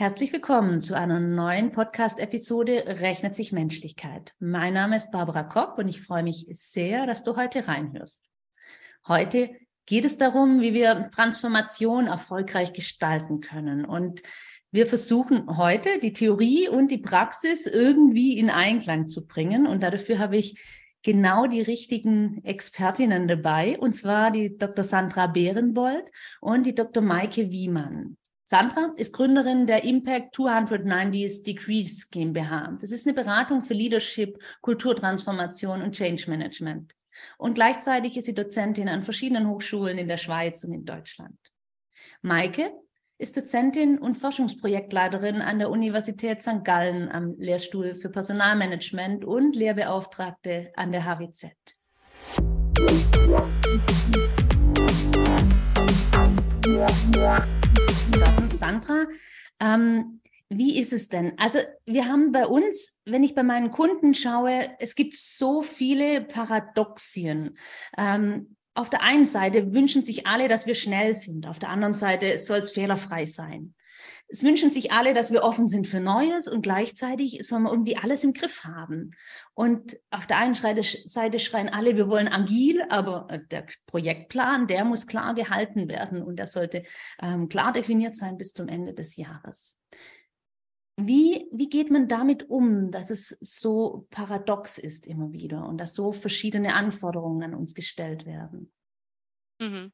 Herzlich willkommen zu einer neuen Podcast-Episode Rechnet sich Menschlichkeit. Mein Name ist Barbara Kopp und ich freue mich sehr, dass du heute reinhörst. Heute geht es darum, wie wir Transformation erfolgreich gestalten können. Und wir versuchen heute die Theorie und die Praxis irgendwie in Einklang zu bringen. Und dafür habe ich genau die richtigen Expertinnen dabei, und zwar die Dr. Sandra Behrenbold und die Dr. Maike Wiemann. Sandra ist Gründerin der Impact 290 Degrees GmbH. Das ist eine Beratung für Leadership, Kulturtransformation und Change Management. Und gleichzeitig ist sie Dozentin an verschiedenen Hochschulen in der Schweiz und in Deutschland. Maike ist Dozentin und Forschungsprojektleiterin an der Universität St. Gallen am Lehrstuhl für Personalmanagement und Lehrbeauftragte an der HWZ. Ja. Sandra, ähm, wie ist es denn? Also wir haben bei uns, wenn ich bei meinen Kunden schaue, es gibt so viele Paradoxien. Ähm, auf der einen Seite wünschen sich alle, dass wir schnell sind. Auf der anderen Seite soll es fehlerfrei sein. Es wünschen sich alle, dass wir offen sind für Neues und gleichzeitig soll man irgendwie alles im Griff haben. Und auf der einen Seite schreien alle, wir wollen agil, aber äh, der Projektplan, der muss klar gehalten werden und der sollte ähm, klar definiert sein bis zum Ende des Jahres. Wie, wie geht man damit um, dass es so paradox ist immer wieder und dass so verschiedene Anforderungen an uns gestellt werden? Mhm.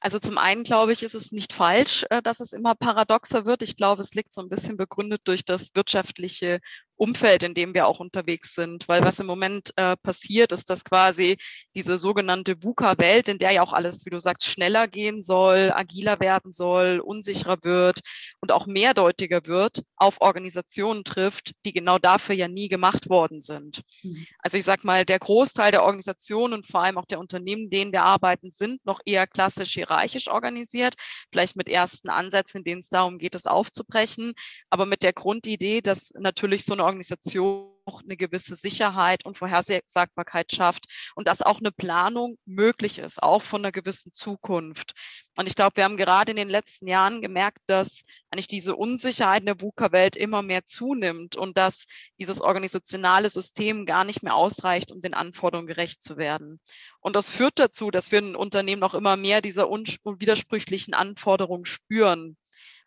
Also zum einen glaube ich, ist es nicht falsch, äh, dass es immer paradoxer wird. Ich glaube, es liegt so ein bisschen begründet durch das wirtschaftliche Umfeld, in dem wir auch unterwegs sind. Weil was im Moment äh, passiert, ist, dass quasi diese sogenannte VUCA-Welt, in der ja auch alles, wie du sagst, schneller gehen soll, agiler werden soll, unsicherer wird und auch mehrdeutiger wird, auf Organisationen trifft, die genau dafür ja nie gemacht worden sind. Mhm. Also ich sag mal, der Großteil der Organisationen und vor allem auch der Unternehmen, denen wir arbeiten, sind noch eher klassisch hierarchisch organisiert, vielleicht mit ersten Ansätzen, in denen es darum geht, es aufzubrechen, aber mit der Grundidee, dass natürlich so eine Organisation auch eine gewisse Sicherheit und Vorhersagbarkeit schafft und dass auch eine Planung möglich ist, auch von einer gewissen Zukunft. Und ich glaube, wir haben gerade in den letzten Jahren gemerkt, dass eigentlich diese Unsicherheit in der VUCA-Welt immer mehr zunimmt und dass dieses organisationale System gar nicht mehr ausreicht, um den Anforderungen gerecht zu werden. Und das führt dazu, dass wir in Unternehmen noch immer mehr dieser widersprüchlichen Anforderungen spüren.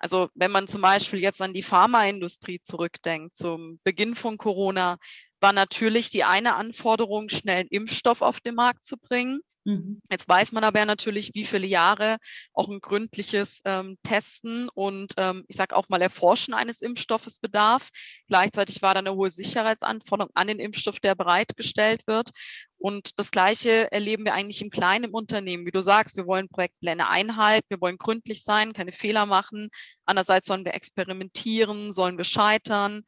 Also wenn man zum Beispiel jetzt an die Pharmaindustrie zurückdenkt, zum Beginn von Corona, war natürlich die eine Anforderung, schnell einen Impfstoff auf den Markt zu bringen. Mhm. Jetzt weiß man aber natürlich, wie viele Jahre auch ein gründliches ähm, Testen und ähm, ich sage auch mal Erforschen eines Impfstoffes bedarf. Gleichzeitig war da eine hohe Sicherheitsanforderung an den Impfstoff, der bereitgestellt wird. Und das Gleiche erleben wir eigentlich im kleinen im Unternehmen. Wie du sagst, wir wollen Projektpläne einhalten, wir wollen gründlich sein, keine Fehler machen. Andererseits sollen wir experimentieren, sollen wir scheitern.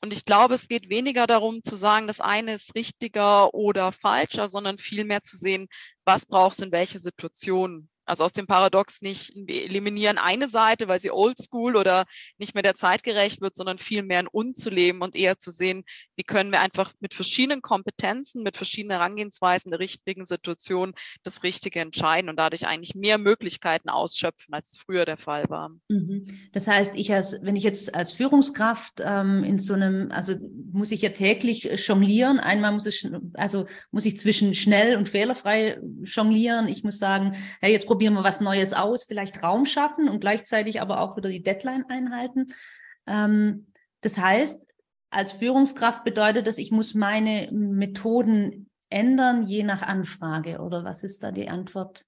Und ich glaube, es geht weniger darum zu sagen, das eine ist richtiger oder falscher, sondern vielmehr zu sehen, was brauchst du in welcher Situation. Also aus dem Paradox nicht, eliminieren eine Seite, weil sie oldschool oder nicht mehr der Zeit gerecht wird, sondern vielmehr ein Unzuleben und eher zu sehen, wie können wir einfach mit verschiedenen Kompetenzen, mit verschiedenen Herangehensweisen der richtigen Situation das Richtige entscheiden und dadurch eigentlich mehr Möglichkeiten ausschöpfen, als es früher der Fall war. Mhm. Das heißt, ich als, wenn ich jetzt als Führungskraft ähm, in so einem, also muss ich ja täglich jonglieren. Einmal muss ich, also muss ich zwischen schnell und fehlerfrei jonglieren. Ich muss sagen, hey, jetzt probieren wir was Neues aus, vielleicht Raum schaffen und gleichzeitig aber auch wieder die Deadline einhalten. Ähm, das heißt, als Führungskraft bedeutet das, ich muss meine Methoden ändern, je nach Anfrage. Oder was ist da die Antwort?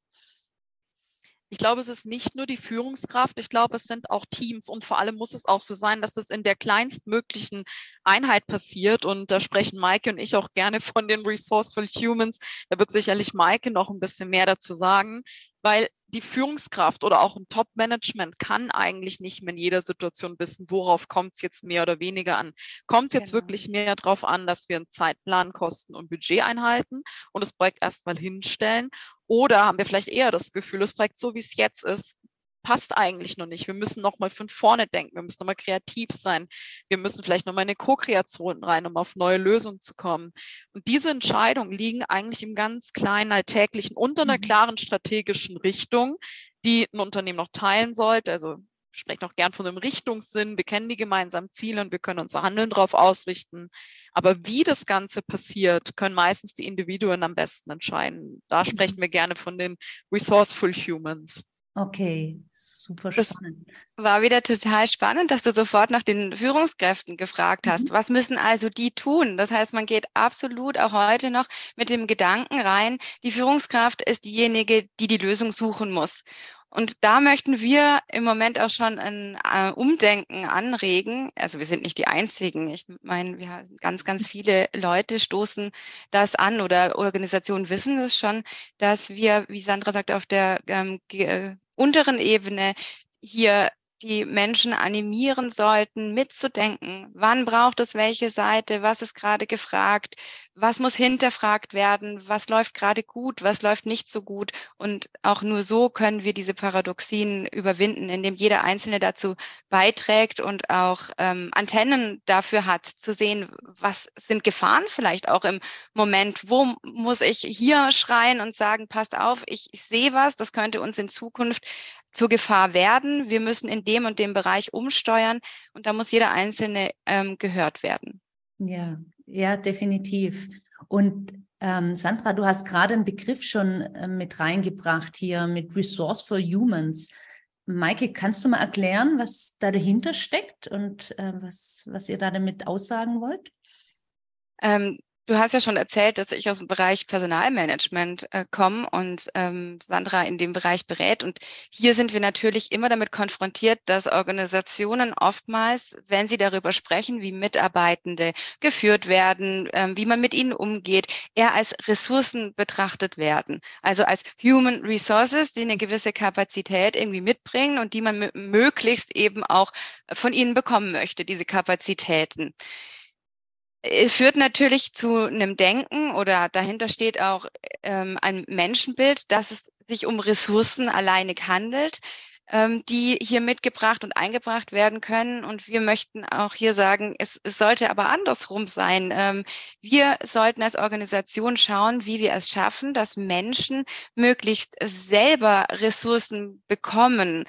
Ich glaube, es ist nicht nur die Führungskraft, ich glaube, es sind auch Teams und vor allem muss es auch so sein, dass es in der kleinstmöglichen Einheit passiert und da sprechen Maike und ich auch gerne von den Resourceful Humans. Da wird sicherlich Maike noch ein bisschen mehr dazu sagen, weil die Führungskraft oder auch ein Top-Management kann eigentlich nicht mehr in jeder Situation wissen, worauf kommt es jetzt mehr oder weniger an. Kommt es jetzt genau. wirklich mehr darauf an, dass wir einen Zeitplan, Kosten und Budget einhalten und das Projekt erstmal hinstellen oder haben wir vielleicht eher das Gefühl, das Projekt so wie es jetzt ist, passt eigentlich noch nicht. Wir müssen noch mal von vorne denken. Wir müssen noch mal kreativ sein. Wir müssen vielleicht noch mal in eine Co-Kreation rein, um auf neue Lösungen zu kommen. Und diese Entscheidungen liegen eigentlich im ganz kleinen Alltäglichen unter einer mhm. klaren strategischen Richtung, die ein Unternehmen noch teilen sollte. Also sprechen auch gern von einem Richtungssinn. Wir kennen die gemeinsamen Ziele und wir können unser Handeln darauf ausrichten. Aber wie das Ganze passiert, können meistens die Individuen am besten entscheiden. Da mhm. sprechen wir gerne von den resourceful humans. Okay, super spannend. Das war wieder total spannend, dass du sofort nach den Führungskräften gefragt hast. Mhm. Was müssen also die tun? Das heißt, man geht absolut auch heute noch mit dem Gedanken rein, die Führungskraft ist diejenige, die die Lösung suchen muss. Und da möchten wir im Moment auch schon ein äh, Umdenken anregen. Also wir sind nicht die Einzigen. Ich meine, wir haben ganz, ganz viele Leute stoßen das an oder Organisationen wissen es schon, dass wir, wie Sandra sagt, auf der ähm, äh, unteren Ebene hier die Menschen animieren sollten, mitzudenken. Wann braucht es welche Seite? Was ist gerade gefragt? Was muss hinterfragt werden? Was läuft gerade gut? Was läuft nicht so gut? Und auch nur so können wir diese Paradoxien überwinden, indem jeder Einzelne dazu beiträgt und auch ähm, Antennen dafür hat, zu sehen, was sind Gefahren vielleicht auch im Moment? Wo muss ich hier schreien und sagen, passt auf, ich, ich sehe was, das könnte uns in Zukunft zur Gefahr werden. Wir müssen in dem und dem Bereich umsteuern und da muss jeder Einzelne ähm, gehört werden. Ja, ja, definitiv. Und ähm, Sandra, du hast gerade einen Begriff schon äh, mit reingebracht hier mit Resourceful Humans. Maike, kannst du mal erklären, was da dahinter steckt und äh, was, was ihr da damit aussagen wollt? Ähm, Du hast ja schon erzählt, dass ich aus dem Bereich Personalmanagement äh, komme und ähm, Sandra in dem Bereich berät. Und hier sind wir natürlich immer damit konfrontiert, dass Organisationen oftmals, wenn sie darüber sprechen, wie Mitarbeitende geführt werden, ähm, wie man mit ihnen umgeht, eher als Ressourcen betrachtet werden. Also als Human Resources, die eine gewisse Kapazität irgendwie mitbringen und die man möglichst eben auch von ihnen bekommen möchte, diese Kapazitäten. Es führt natürlich zu einem Denken oder dahinter steht auch ähm, ein Menschenbild, dass es sich um Ressourcen alleinig handelt, ähm, die hier mitgebracht und eingebracht werden können. Und wir möchten auch hier sagen, es, es sollte aber andersrum sein. Ähm, wir sollten als Organisation schauen, wie wir es schaffen, dass Menschen möglichst selber Ressourcen bekommen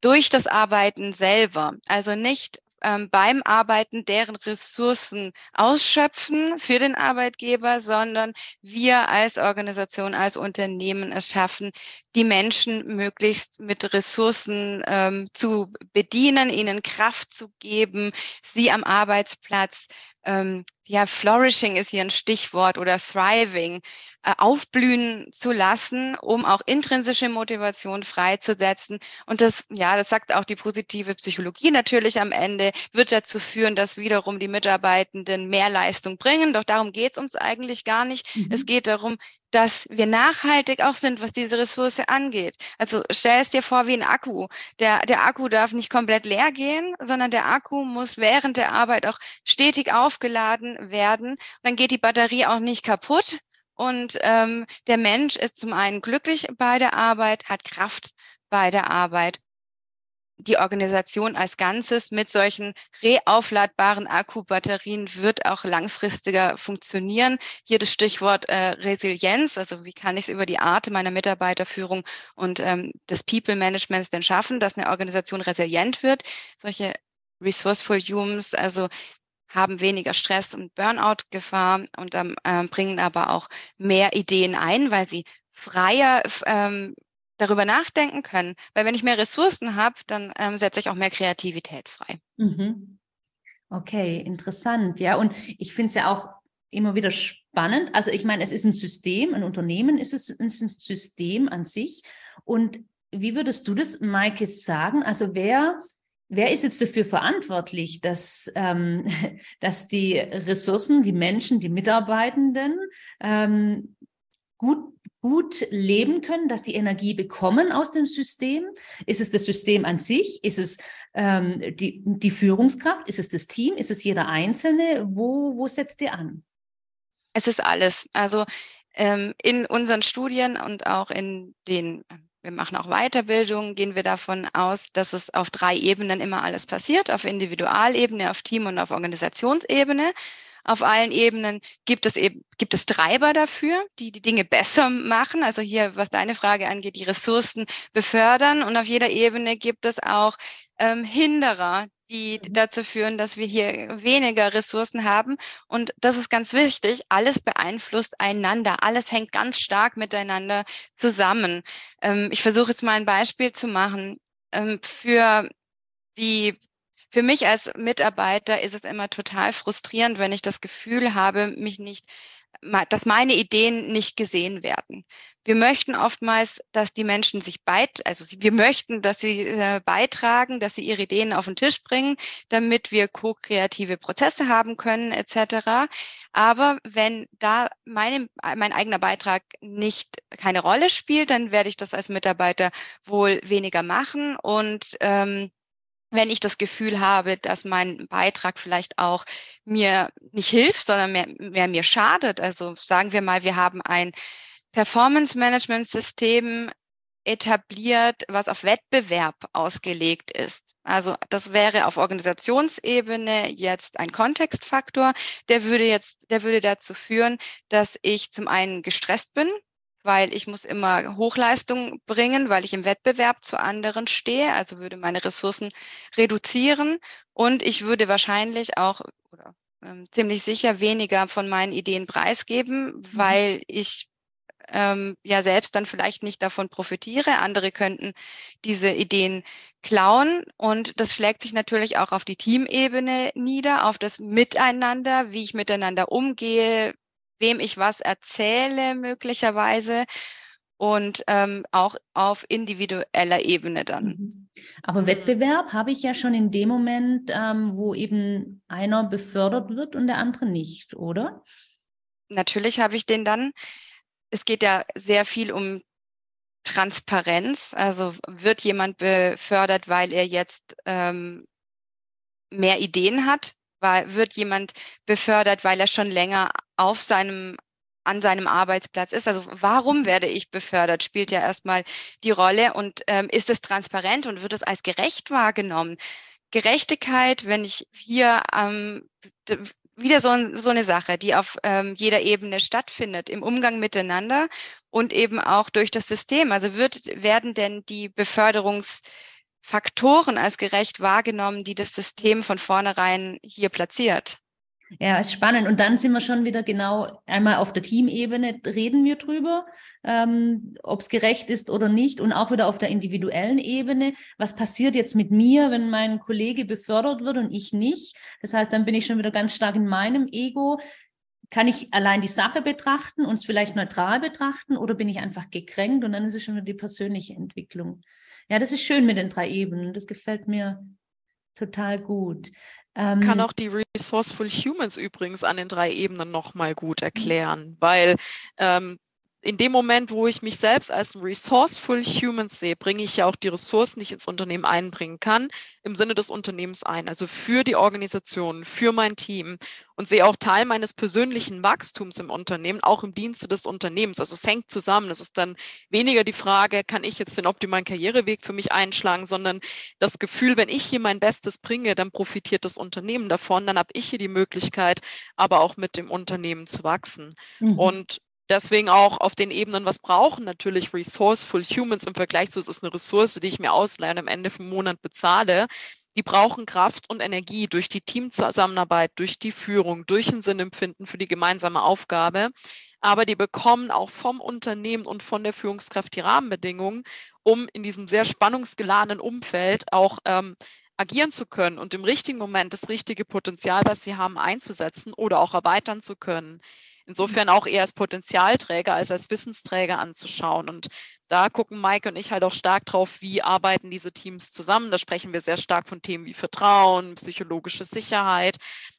durch das Arbeiten selber. Also nicht ähm, beim Arbeiten deren Ressourcen ausschöpfen für den Arbeitgeber, sondern wir als Organisation, als Unternehmen es schaffen, die Menschen möglichst mit Ressourcen ähm, zu bedienen, ihnen Kraft zu geben, sie am Arbeitsplatz ähm, ja, flourishing ist hier ein Stichwort oder thriving, aufblühen zu lassen, um auch intrinsische Motivation freizusetzen. Und das, ja, das sagt auch die positive Psychologie natürlich am Ende, wird dazu führen, dass wiederum die Mitarbeitenden mehr Leistung bringen. Doch darum geht es uns eigentlich gar nicht. Mhm. Es geht darum, dass wir nachhaltig auch sind, was diese Ressource angeht. Also stell es dir vor wie ein Akku. Der, der Akku darf nicht komplett leer gehen, sondern der Akku muss während der Arbeit auch stetig aufgeladen werden. Dann geht die Batterie auch nicht kaputt. Und ähm, der Mensch ist zum einen glücklich bei der Arbeit, hat Kraft bei der Arbeit die Organisation als Ganzes mit solchen reaufladbaren Akkubatterien wird auch langfristiger funktionieren. Hier das Stichwort äh, Resilienz, also wie kann ich es über die Art meiner Mitarbeiterführung und ähm, des People Managements denn schaffen, dass eine Organisation resilient wird. Solche Resourceful Humans, also haben weniger Stress und Burnout-Gefahr und ähm, äh, bringen aber auch mehr Ideen ein, weil sie freier ähm, darüber nachdenken können. Weil wenn ich mehr Ressourcen habe, dann ähm, setze ich auch mehr Kreativität frei. Mhm. Okay, interessant. Ja, und ich finde es ja auch immer wieder spannend. Also ich meine, es ist ein System, ein Unternehmen ist es ist ein System an sich. Und wie würdest du das, Maike, sagen? Also wer Wer ist jetzt dafür verantwortlich, dass, ähm, dass die Ressourcen, die Menschen, die Mitarbeitenden ähm, gut gut leben können, dass die Energie bekommen aus dem System? Ist es das System an sich? Ist es ähm, die, die Führungskraft? Ist es das Team? Ist es jeder Einzelne? Wo, wo setzt ihr an? Es ist alles. Also ähm, in unseren Studien und auch in den wir machen auch Weiterbildung, gehen wir davon aus, dass es auf drei Ebenen immer alles passiert, auf Individualebene, auf Team und auf Organisationsebene. Auf allen Ebenen gibt es eben, gibt es Treiber dafür, die die Dinge besser machen. Also hier, was deine Frage angeht, die Ressourcen befördern. Und auf jeder Ebene gibt es auch ähm, Hinderer, die mhm. dazu führen, dass wir hier weniger Ressourcen haben. Und das ist ganz wichtig. Alles beeinflusst einander. Alles hängt ganz stark miteinander zusammen. Ähm, ich versuche jetzt mal ein Beispiel zu machen. Ähm, für die für mich als Mitarbeiter ist es immer total frustrierend, wenn ich das Gefühl habe, mich nicht dass meine Ideen nicht gesehen werden. Wir möchten oftmals, dass die Menschen sich beit, also wir möchten, dass sie äh, beitragen, dass sie ihre Ideen auf den Tisch bringen, damit wir ko-kreative Prozesse haben können, etc. Aber wenn da meine, mein eigener Beitrag nicht keine Rolle spielt, dann werde ich das als Mitarbeiter wohl weniger machen und ähm, wenn ich das Gefühl habe, dass mein Beitrag vielleicht auch mir nicht hilft, sondern mehr, mehr mir schadet. Also sagen wir mal, wir haben ein Performance Management System etabliert, was auf Wettbewerb ausgelegt ist. Also das wäre auf Organisationsebene jetzt ein Kontextfaktor, der würde jetzt, der würde dazu führen, dass ich zum einen gestresst bin, weil ich muss immer Hochleistung bringen, weil ich im Wettbewerb zu anderen stehe, also würde meine Ressourcen reduzieren und ich würde wahrscheinlich auch oder ähm, ziemlich sicher weniger von meinen Ideen preisgeben, mhm. weil ich ähm, ja selbst dann vielleicht nicht davon profitiere. Andere könnten diese Ideen klauen und das schlägt sich natürlich auch auf die Teamebene nieder, auf das Miteinander, wie ich miteinander umgehe, wem ich was erzähle möglicherweise und ähm, auch auf individueller Ebene dann. Mhm. Aber Wettbewerb habe ich ja schon in dem Moment, ähm, wo eben einer befördert wird und der andere nicht, oder? Natürlich habe ich den dann. Es geht ja sehr viel um Transparenz. Also wird jemand befördert, weil er jetzt ähm, mehr Ideen hat? Weil, wird jemand befördert, weil er schon länger auf seinem an seinem Arbeitsplatz ist. Also warum werde ich befördert, spielt ja erstmal die Rolle und ähm, ist es transparent und wird es als gerecht wahrgenommen? Gerechtigkeit, wenn ich hier ähm, wieder so, so eine Sache, die auf ähm, jeder Ebene stattfindet, im Umgang miteinander und eben auch durch das System. Also wird, werden denn die Beförderungs Faktoren als gerecht wahrgenommen, die das System von vornherein hier platziert. Ja, ist spannend. Und dann sind wir schon wieder genau einmal auf der Teamebene, reden wir drüber, ähm, ob es gerecht ist oder nicht. Und auch wieder auf der individuellen Ebene. Was passiert jetzt mit mir, wenn mein Kollege befördert wird und ich nicht? Das heißt, dann bin ich schon wieder ganz stark in meinem Ego. Kann ich allein die Sache betrachten und es vielleicht neutral betrachten oder bin ich einfach gekränkt? Und dann ist es schon wieder die persönliche Entwicklung. Ja, das ist schön mit den drei Ebenen. Das gefällt mir total gut. Ähm, kann auch die Resourceful Humans übrigens an den drei Ebenen nochmal gut erklären, weil ähm, in dem Moment, wo ich mich selbst als ein resourceful human sehe, bringe ich ja auch die Ressourcen, die ich ins Unternehmen einbringen kann, im Sinne des Unternehmens ein, also für die Organisation, für mein Team und sehe auch Teil meines persönlichen Wachstums im Unternehmen, auch im Dienste des Unternehmens. Also es hängt zusammen. Es ist dann weniger die Frage, kann ich jetzt den optimalen Karriereweg für mich einschlagen, sondern das Gefühl, wenn ich hier mein Bestes bringe, dann profitiert das Unternehmen davon, dann habe ich hier die Möglichkeit, aber auch mit dem Unternehmen zu wachsen. Mhm. Und deswegen auch auf den Ebenen, was brauchen natürlich resourceful humans im Vergleich zu, es ist eine Ressource, die ich mir ausleihe und am Ende vom Monat bezahle. Die brauchen Kraft und Energie durch die Teamzusammenarbeit, durch die Führung, durch ein Sinnempfinden für die gemeinsame Aufgabe. Aber die bekommen auch vom Unternehmen und von der Führungskraft die Rahmenbedingungen, um in diesem sehr spannungsgeladenen Umfeld auch ähm, agieren zu können und im richtigen Moment das richtige Potenzial, was sie haben, einzusetzen oder auch erweitern zu können. Insofern auch eher als Potenzialträger als als Wissensträger anzuschauen. Und da gucken Mike und ich halt auch stark drauf, wie arbeiten diese Teams zusammen. Da sprechen wir sehr stark von Themen wie Vertrauen, psychologische Sicherheit,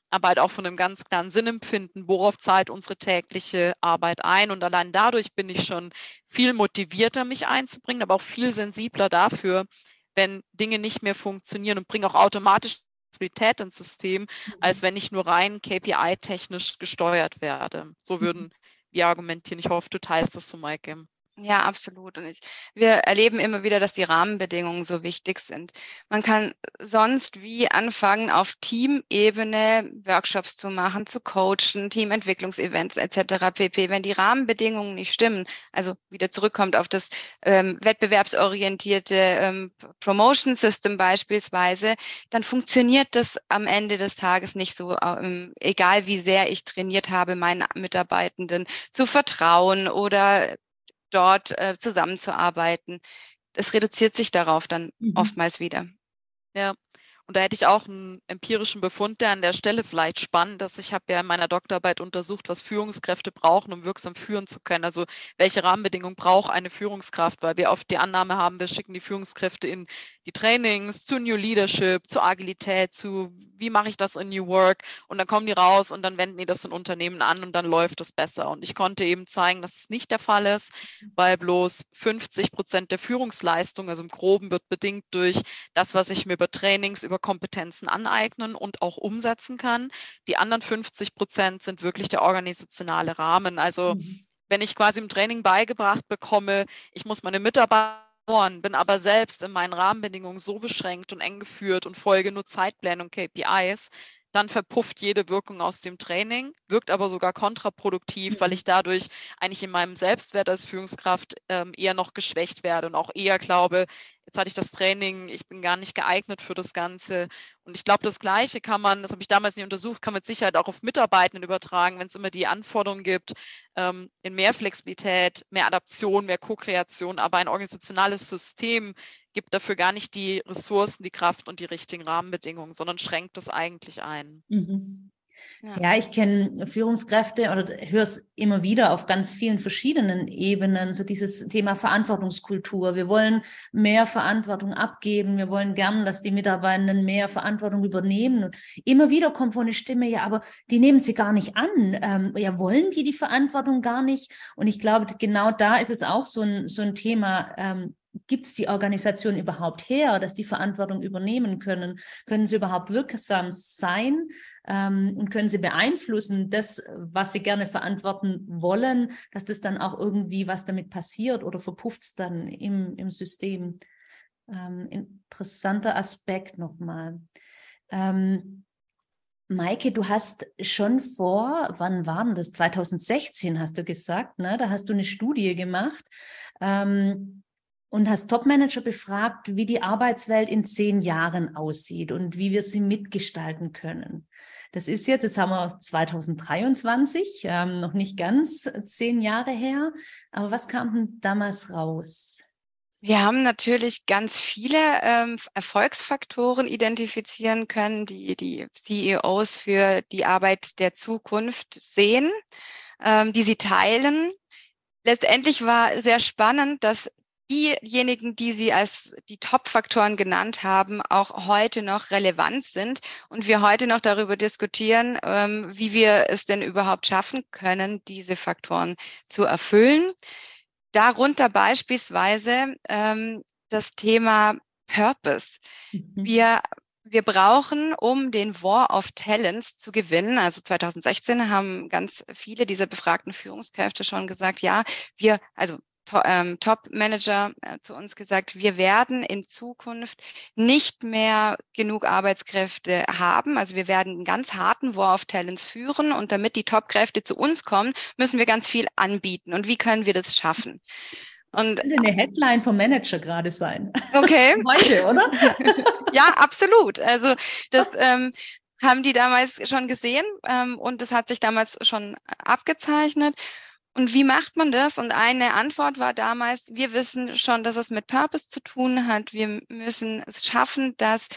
aber halt auch von einem ganz klaren Sinnempfinden, worauf zahlt unsere tägliche Arbeit ein. Und allein dadurch bin ich schon viel motivierter, mich einzubringen, aber auch viel sensibler dafür, wenn Dinge nicht mehr funktionieren und bringe auch automatisch Flexibilität ins System, als mhm. wenn ich nur rein KPI-technisch gesteuert werde. So mhm. würden wir argumentieren. Ich hoffe, du teilst das so, Maike. Ja, absolut. Und ich, wir erleben immer wieder, dass die Rahmenbedingungen so wichtig sind. Man kann sonst wie anfangen, auf Teamebene Workshops zu machen, zu coachen, Teamentwicklungsevents etc. pp. Wenn die Rahmenbedingungen nicht stimmen, also wieder zurückkommt auf das ähm, wettbewerbsorientierte ähm, Promotion System beispielsweise, dann funktioniert das am Ende des Tages nicht so, ähm, egal wie sehr ich trainiert habe, meinen Mitarbeitenden zu vertrauen oder dort äh, zusammenzuarbeiten. Es reduziert sich darauf dann mhm. oftmals wieder. Ja, und da hätte ich auch einen empirischen Befund, der an der Stelle vielleicht spannend ist. Ich habe ja in meiner Doktorarbeit untersucht, was Führungskräfte brauchen, um wirksam führen zu können. Also welche Rahmenbedingungen braucht eine Führungskraft, weil wir oft die Annahme haben, wir schicken die Führungskräfte in die Trainings zu New Leadership, zu Agilität, zu wie mache ich das in New Work und dann kommen die raus und dann wenden die das in Unternehmen an und dann läuft es besser. Und ich konnte eben zeigen, dass es nicht der Fall ist, weil bloß 50 Prozent der Führungsleistung, also im Groben, wird bedingt durch das, was ich mir über Trainings, über Kompetenzen aneignen und auch umsetzen kann. Die anderen 50 Prozent sind wirklich der organisationale Rahmen. Also mhm. wenn ich quasi im Training beigebracht bekomme, ich muss meine Mitarbeiter bin aber selbst in meinen Rahmenbedingungen so beschränkt und eng geführt und folge nur Zeitplänen und KPIs, dann verpufft jede Wirkung aus dem Training, wirkt aber sogar kontraproduktiv, weil mhm. ich dadurch eigentlich in meinem Selbstwert als Führungskraft ähm, eher noch geschwächt werde und auch eher glaube, jetzt hatte ich das Training, ich bin gar nicht geeignet für das Ganze. Und ich glaube, das Gleiche kann man, das habe ich damals nicht untersucht, kann man mit Sicherheit auch auf Mitarbeitenden übertragen, wenn es immer die Anforderungen gibt, ähm, in mehr Flexibilität, mehr Adaption, mehr Co-Kreation, aber ein organisationales System gibt dafür gar nicht die Ressourcen, die Kraft und die richtigen Rahmenbedingungen, sondern schränkt das eigentlich ein. Mhm. Ja. ja, ich kenne Führungskräfte oder höre es immer wieder auf ganz vielen verschiedenen Ebenen, so dieses Thema Verantwortungskultur. Wir wollen mehr Verantwortung abgeben. Wir wollen gern, dass die Mitarbeitenden mehr Verantwortung übernehmen. Und immer wieder kommt von eine Stimme, ja, aber die nehmen sie gar nicht an. Ähm, ja, wollen die die Verantwortung gar nicht? Und ich glaube, genau da ist es auch so ein, so ein Thema, ähm, gibt es die Organisation überhaupt her, dass die Verantwortung übernehmen können? Können sie überhaupt wirksam sein ähm, und können sie beeinflussen, das, was sie gerne verantworten wollen, dass das dann auch irgendwie was damit passiert oder verpufft es dann im, im System? Ähm, interessanter Aspekt nochmal. Ähm, Maike, du hast schon vor, wann war denn das? 2016 hast du gesagt, ne? Da hast du eine Studie gemacht. Ähm, und hast Topmanager befragt, wie die Arbeitswelt in zehn Jahren aussieht und wie wir sie mitgestalten können. Das ist jetzt, jetzt haben wir 2023, ähm, noch nicht ganz zehn Jahre her. Aber was kam denn damals raus? Wir haben natürlich ganz viele ähm, Erfolgsfaktoren identifizieren können, die die CEOs für die Arbeit der Zukunft sehen, ähm, die sie teilen. Letztendlich war sehr spannend, dass diejenigen, die Sie als die Top-Faktoren genannt haben, auch heute noch relevant sind und wir heute noch darüber diskutieren, ähm, wie wir es denn überhaupt schaffen können, diese Faktoren zu erfüllen. Darunter beispielsweise ähm, das Thema Purpose. Mhm. Wir wir brauchen, um den War of Talents zu gewinnen, also 2016 haben ganz viele dieser befragten Führungskräfte schon gesagt, ja, wir, also Top-Manager äh, zu uns gesagt, wir werden in Zukunft nicht mehr genug Arbeitskräfte haben. Also wir werden einen ganz harten War of Talents führen und damit die Top-Kräfte zu uns kommen, müssen wir ganz viel anbieten. Und wie können wir das schaffen? Und das könnte eine Headline vom Manager gerade sein. Okay. Heute, oder? ja, absolut. Also das ähm, haben die damals schon gesehen ähm, und das hat sich damals schon abgezeichnet. Und wie macht man das? Und eine Antwort war damals, wir wissen schon, dass es mit Purpose zu tun hat. Wir müssen es schaffen, dass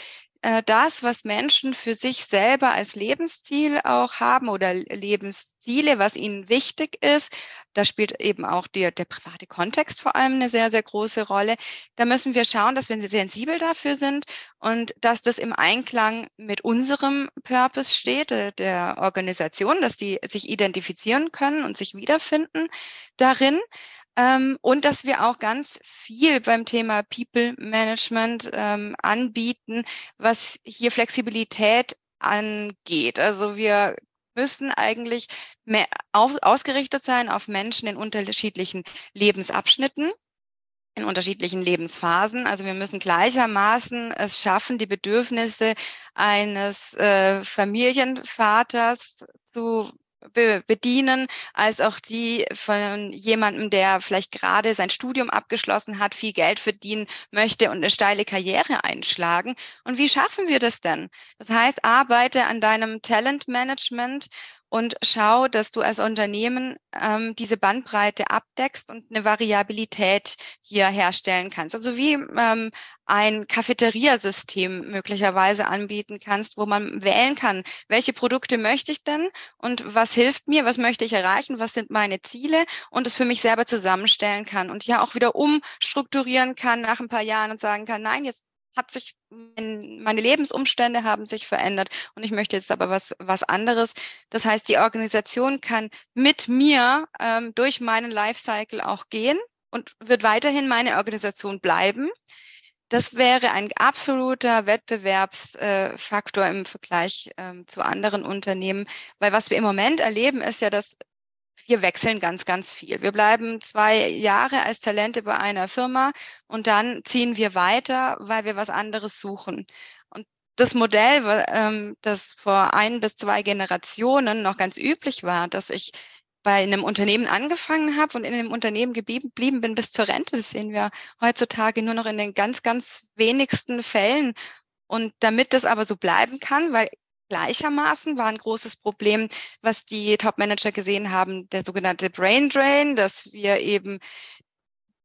äh, das, was Menschen für sich selber als Lebensziel auch haben oder Lebensziele, was ihnen wichtig ist, da spielt eben auch der, der private Kontext vor allem eine sehr, sehr große Rolle. Da müssen wir schauen, dass wir sensibel dafür sind und dass das im Einklang mit unserem Purpose steht, der, der Organisation, dass die sich identifizieren können und sich wiederfinden darin. Ähm, und dass wir auch ganz viel beim Thema People Management ähm, anbieten, was hier Flexibilität angeht. Also wir müssten eigentlich mehr auf, ausgerichtet sein auf Menschen in unterschiedlichen Lebensabschnitten in unterschiedlichen Lebensphasen. Also wir müssen gleichermaßen es schaffen, die Bedürfnisse eines äh, Familienvaters zu be bedienen, als auch die von jemandem, der vielleicht gerade sein Studium abgeschlossen hat, viel Geld verdienen möchte und eine steile Karriere einschlagen. Und wie schaffen wir das denn? Das heißt, arbeite an deinem Talentmanagement und schau, dass du als Unternehmen ähm, diese Bandbreite abdeckst und eine Variabilität hier herstellen kannst. Also wie ähm, ein Cafeteriasystem möglicherweise anbieten kannst, wo man wählen kann, welche Produkte möchte ich denn und was hilft mir, was möchte ich erreichen, was sind meine Ziele und es für mich selber zusammenstellen kann und ja auch wieder umstrukturieren kann nach ein paar Jahren und sagen kann, nein, jetzt hat sich, meine Lebensumstände haben sich verändert und ich möchte jetzt aber was, was anderes. Das heißt, die Organisation kann mit mir ähm, durch meinen Lifecycle auch gehen und wird weiterhin meine Organisation bleiben. Das wäre ein absoluter Wettbewerbsfaktor im Vergleich ähm, zu anderen Unternehmen, weil was wir im Moment erleben, ist ja, dass wir wechseln ganz, ganz viel. Wir bleiben zwei Jahre als Talente bei einer Firma und dann ziehen wir weiter, weil wir was anderes suchen. Und das Modell, ähm, das vor ein bis zwei Generationen noch ganz üblich war, dass ich bei einem Unternehmen angefangen habe und in dem Unternehmen geblieben bin bis zur Rente, das sehen wir heutzutage nur noch in den ganz, ganz wenigsten Fällen. Und damit das aber so bleiben kann, weil gleichermaßen war ein großes Problem, was die Top-Manager gesehen haben, der sogenannte Brain Drain, dass wir eben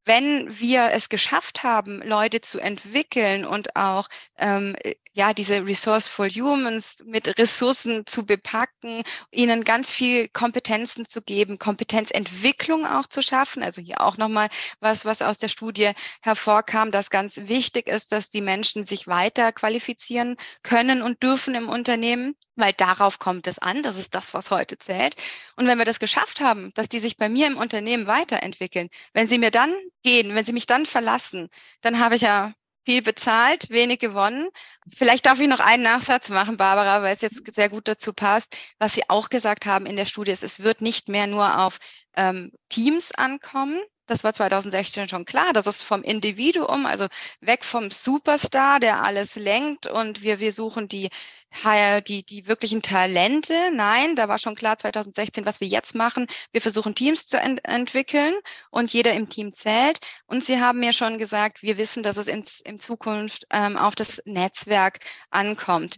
wenn wir es geschafft haben, Leute zu entwickeln und auch ähm, ja diese resourceful humans mit Ressourcen zu bepacken, ihnen ganz viel Kompetenzen zu geben, Kompetenzentwicklung auch zu schaffen. Also hier auch nochmal was, was aus der Studie hervorkam, dass ganz wichtig ist, dass die Menschen sich weiter qualifizieren können und dürfen im Unternehmen, weil darauf kommt es an. Das ist das, was heute zählt. Und wenn wir das geschafft haben, dass die sich bei mir im Unternehmen weiterentwickeln, wenn sie mir dann gehen, wenn sie mich dann verlassen, dann habe ich ja viel bezahlt, wenig gewonnen. Vielleicht darf ich noch einen Nachsatz machen, Barbara, weil es jetzt sehr gut dazu passt. Was Sie auch gesagt haben in der Studie ist, es wird nicht mehr nur auf ähm, Teams ankommen, das war 2016 schon klar. Das ist vom Individuum, also weg vom Superstar, der alles lenkt und wir, wir suchen die, die, die wirklichen Talente. Nein, da war schon klar 2016, was wir jetzt machen. Wir versuchen Teams zu ent entwickeln und jeder im Team zählt. Und Sie haben mir schon gesagt, wir wissen, dass es in, in Zukunft ähm, auf das Netzwerk ankommt.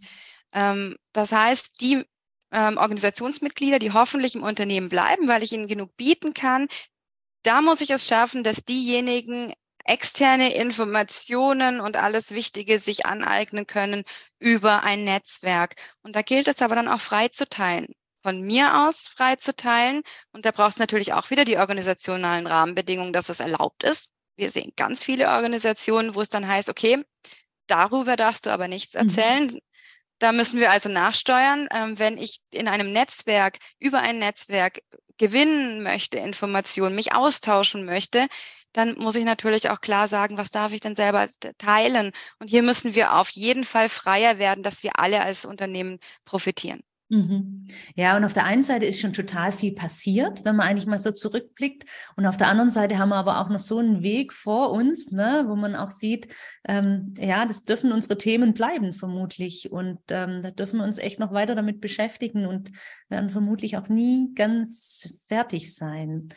Ähm, das heißt, die ähm, Organisationsmitglieder, die hoffentlich im Unternehmen bleiben, weil ich ihnen genug bieten kann, da muss ich es schaffen, dass diejenigen externe Informationen und alles Wichtige sich aneignen können über ein Netzwerk. Und da gilt es aber dann auch frei zu teilen. Von mir aus frei zu teilen. Und da braucht es natürlich auch wieder die organisationalen Rahmenbedingungen, dass es erlaubt ist. Wir sehen ganz viele Organisationen, wo es dann heißt, okay, darüber darfst du aber nichts mhm. erzählen. Mhm. Da müssen wir also nachsteuern. Ähm, wenn ich in einem Netzwerk, über ein Netzwerk gewinnen möchte, Informationen, mich austauschen möchte, dann muss ich natürlich auch klar sagen, was darf ich denn selber teilen. Und hier müssen wir auf jeden Fall freier werden, dass wir alle als Unternehmen profitieren. Mhm. Ja, und auf der einen Seite ist schon total viel passiert, wenn man eigentlich mal so zurückblickt. Und auf der anderen Seite haben wir aber auch noch so einen Weg vor uns, ne, wo man auch sieht, ähm, ja, das dürfen unsere Themen bleiben, vermutlich. Und ähm, da dürfen wir uns echt noch weiter damit beschäftigen und werden vermutlich auch nie ganz fertig sein.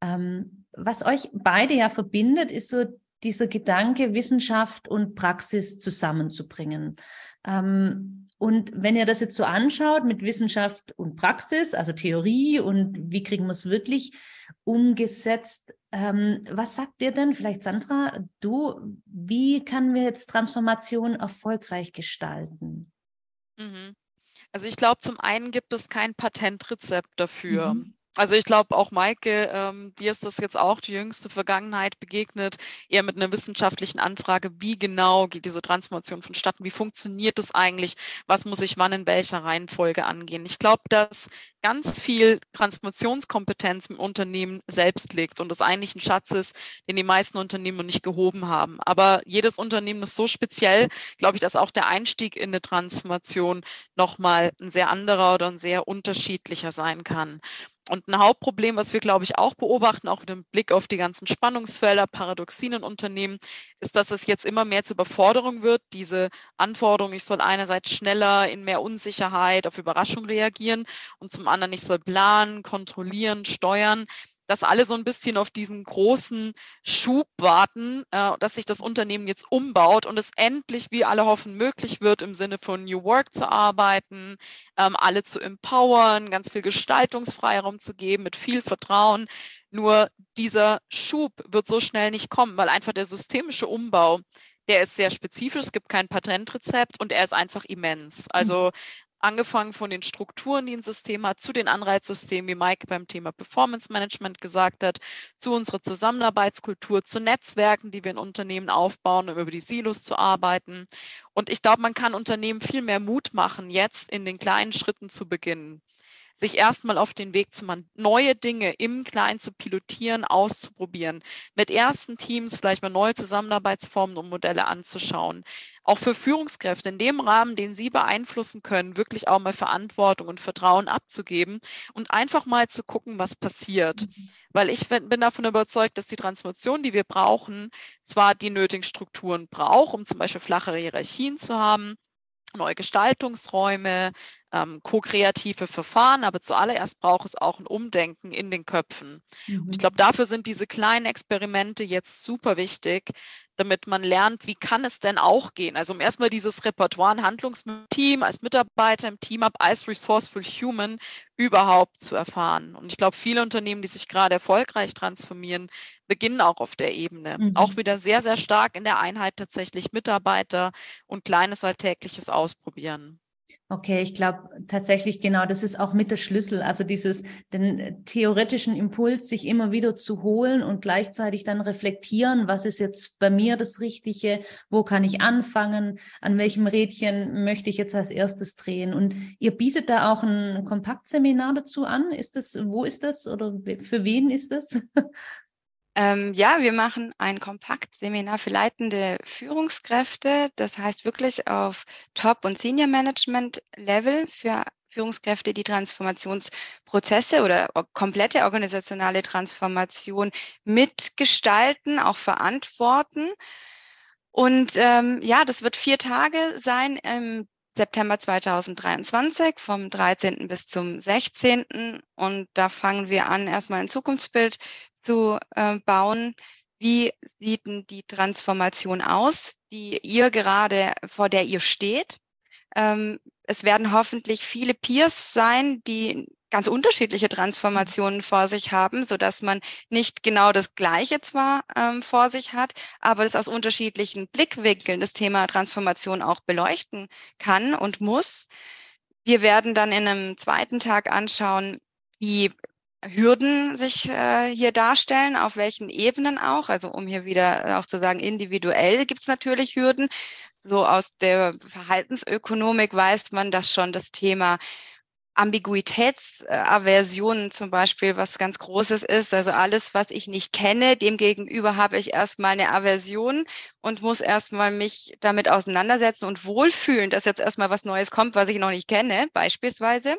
Ähm, was euch beide ja verbindet, ist so dieser Gedanke, Wissenschaft und Praxis zusammenzubringen. Ähm, und wenn ihr das jetzt so anschaut mit Wissenschaft und Praxis, also Theorie und wie kriegen wir es wirklich umgesetzt, ähm, was sagt ihr denn, vielleicht Sandra, du, wie können wir jetzt Transformation erfolgreich gestalten? Mhm. Also ich glaube, zum einen gibt es kein Patentrezept dafür. Mhm. Also ich glaube auch Maike, ähm, dir ist das jetzt auch die jüngste Vergangenheit begegnet, eher mit einer wissenschaftlichen Anfrage, wie genau geht diese Transformation vonstatten, wie funktioniert das eigentlich, was muss ich wann in welcher Reihenfolge angehen. Ich glaube, dass ganz viel Transformationskompetenz im Unternehmen selbst liegt und das eigentlich ein Schatz ist, den die meisten Unternehmen noch nicht gehoben haben. Aber jedes Unternehmen ist so speziell, glaube ich, dass auch der Einstieg in eine Transformation nochmal ein sehr anderer oder ein sehr unterschiedlicher sein kann. Und ein Hauptproblem, was wir, glaube ich, auch beobachten, auch mit dem Blick auf die ganzen Spannungsfelder, Paradoxien in Unternehmen, ist, dass es jetzt immer mehr zur Überforderung wird. Diese Anforderung, ich soll einerseits schneller in mehr Unsicherheit auf Überraschung reagieren und zum anderen, ich soll planen, kontrollieren, steuern dass alle so ein bisschen auf diesen großen Schub warten, äh, dass sich das Unternehmen jetzt umbaut und es endlich, wie alle hoffen, möglich wird, im Sinne von New Work zu arbeiten, ähm, alle zu empowern, ganz viel Gestaltungsfreiraum zu geben, mit viel Vertrauen. Nur dieser Schub wird so schnell nicht kommen, weil einfach der systemische Umbau der ist sehr spezifisch, es gibt kein Patentrezept und er ist einfach immens. Also angefangen von den Strukturen, die ein System hat, zu den Anreizsystemen, wie Mike beim Thema Performance Management gesagt hat, zu unserer Zusammenarbeitskultur, zu Netzwerken, die wir in Unternehmen aufbauen, um über die Silos zu arbeiten. Und ich glaube, man kann Unternehmen viel mehr Mut machen, jetzt in den kleinen Schritten zu beginnen sich erstmal auf den Weg zu machen, neue Dinge im Kleinen zu pilotieren, auszuprobieren, mit ersten Teams vielleicht mal neue Zusammenarbeitsformen und Modelle anzuschauen. Auch für Führungskräfte in dem Rahmen, den sie beeinflussen können, wirklich auch mal Verantwortung und Vertrauen abzugeben und einfach mal zu gucken, was passiert. Mhm. Weil ich bin davon überzeugt, dass die Transformation, die wir brauchen, zwar die nötigen Strukturen braucht, um zum Beispiel flachere Hierarchien zu haben, neue Gestaltungsräume, ähm, ko-kreative Verfahren, aber zuallererst braucht es auch ein Umdenken in den Köpfen. Mhm. Und ich glaube, dafür sind diese kleinen Experimente jetzt super wichtig, damit man lernt, wie kann es denn auch gehen. Also um erstmal dieses Repertoire ein Handlungsteam als Mitarbeiter im Team ab als Resourceful Human überhaupt zu erfahren. Und ich glaube, viele Unternehmen, die sich gerade erfolgreich transformieren, beginnen auch auf der Ebene. Mhm. Auch wieder sehr, sehr stark in der Einheit tatsächlich Mitarbeiter und kleines Alltägliches ausprobieren. Okay, ich glaube tatsächlich genau, das ist auch mit der Schlüssel. Also dieses, den theoretischen Impuls, sich immer wieder zu holen und gleichzeitig dann reflektieren, was ist jetzt bei mir das Richtige, wo kann ich anfangen, an welchem Rädchen möchte ich jetzt als erstes drehen. Und ihr bietet da auch ein Kompaktseminar dazu an. Ist das, wo ist das oder für wen ist das? Ähm, ja, wir machen ein Kompaktseminar für leitende Führungskräfte. Das heißt wirklich auf Top- und Senior-Management-Level für Führungskräfte, die Transformationsprozesse oder komplette organisationale Transformation mitgestalten, auch verantworten. Und ähm, ja, das wird vier Tage sein im September 2023 vom 13. bis zum 16. Und da fangen wir an, erstmal ein Zukunftsbild zu äh, bauen. Wie sieht denn die Transformation aus, die ihr gerade, vor der ihr steht? Ähm, es werden hoffentlich viele Peers sein, die ganz unterschiedliche Transformationen vor sich haben, so dass man nicht genau das Gleiche zwar ähm, vor sich hat, aber es aus unterschiedlichen Blickwinkeln das Thema Transformation auch beleuchten kann und muss. Wir werden dann in einem zweiten Tag anschauen, wie Hürden sich äh, hier darstellen, auf welchen Ebenen auch. Also um hier wieder auch zu sagen, individuell gibt es natürlich Hürden. So aus der Verhaltensökonomik weiß man, dass schon das Thema Ambiguitätsaversionen zum Beispiel was ganz Großes ist. Also alles, was ich nicht kenne, demgegenüber habe ich erstmal eine Aversion und muss erstmal mich damit auseinandersetzen und wohlfühlen, dass jetzt erstmal was Neues kommt, was ich noch nicht kenne, beispielsweise.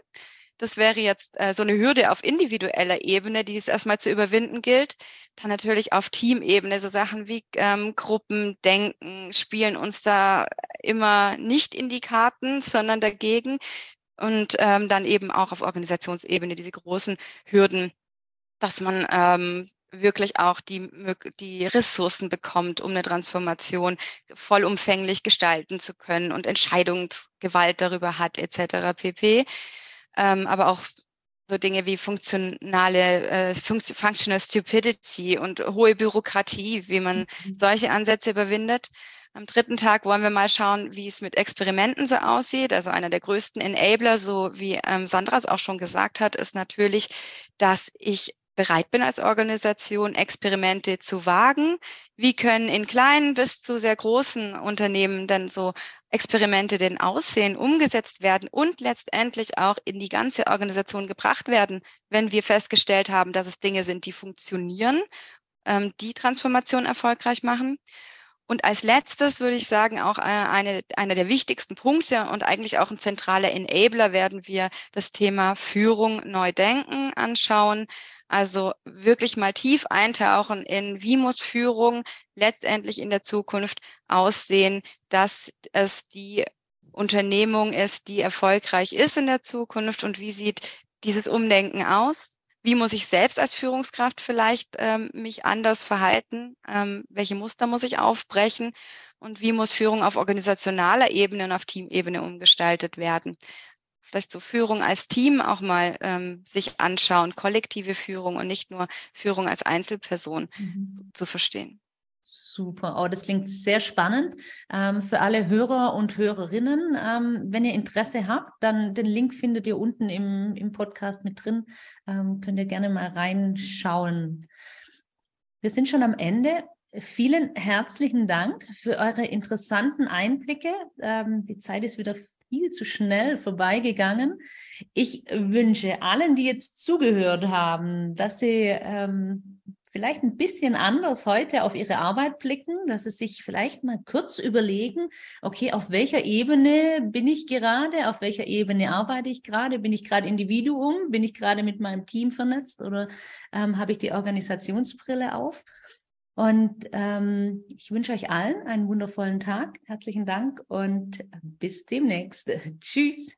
Das wäre jetzt äh, so eine Hürde auf individueller Ebene, die es erstmal zu überwinden gilt. Dann natürlich auf Teamebene, so Sachen wie ähm, Gruppendenken spielen uns da immer nicht in die Karten, sondern dagegen. Und ähm, dann eben auch auf Organisationsebene diese großen Hürden, dass man ähm, wirklich auch die, die Ressourcen bekommt, um eine Transformation vollumfänglich gestalten zu können und Entscheidungsgewalt darüber hat, etc. pp ähm, aber auch so Dinge wie funktionale, äh, Functional Stupidity und hohe Bürokratie, wie man mhm. solche Ansätze überwindet. Am dritten Tag wollen wir mal schauen, wie es mit Experimenten so aussieht. Also einer der größten Enabler, so wie ähm, Sandra es auch schon gesagt hat, ist natürlich, dass ich bereit bin als Organisation, Experimente zu wagen. Wie können in kleinen bis zu sehr großen Unternehmen denn so Experimente denn aussehen, umgesetzt werden und letztendlich auch in die ganze Organisation gebracht werden, wenn wir festgestellt haben, dass es Dinge sind, die funktionieren, ähm, die Transformation erfolgreich machen. Und als letztes würde ich sagen, auch äh, eine, einer der wichtigsten Punkte und eigentlich auch ein zentraler Enabler werden wir das Thema Führung neu denken anschauen. Also wirklich mal tief eintauchen in, wie muss Führung letztendlich in der Zukunft aussehen, dass es die Unternehmung ist, die erfolgreich ist in der Zukunft und wie sieht dieses Umdenken aus? Wie muss ich selbst als Führungskraft vielleicht ähm, mich anders verhalten? Ähm, welche Muster muss ich aufbrechen? Und wie muss Führung auf organisationaler Ebene und auf Teamebene umgestaltet werden? Vielleicht so Führung als Team auch mal ähm, sich anschauen, kollektive Führung und nicht nur Führung als Einzelperson mhm. zu, zu verstehen. Super, oh, das klingt sehr spannend. Ähm, für alle Hörer und Hörerinnen, ähm, wenn ihr Interesse habt, dann den Link findet ihr unten im, im Podcast mit drin. Ähm, könnt ihr gerne mal reinschauen. Wir sind schon am Ende. Vielen herzlichen Dank für eure interessanten Einblicke. Ähm, die Zeit ist wieder viel zu schnell vorbeigegangen. Ich wünsche allen, die jetzt zugehört haben, dass sie ähm, vielleicht ein bisschen anders heute auf ihre Arbeit blicken, dass sie sich vielleicht mal kurz überlegen, okay, auf welcher Ebene bin ich gerade, auf welcher Ebene arbeite ich gerade, bin ich gerade Individuum, bin ich gerade mit meinem Team vernetzt oder ähm, habe ich die Organisationsbrille auf? Und ähm, ich wünsche euch allen einen wundervollen Tag. Herzlichen Dank und bis demnächst. Tschüss.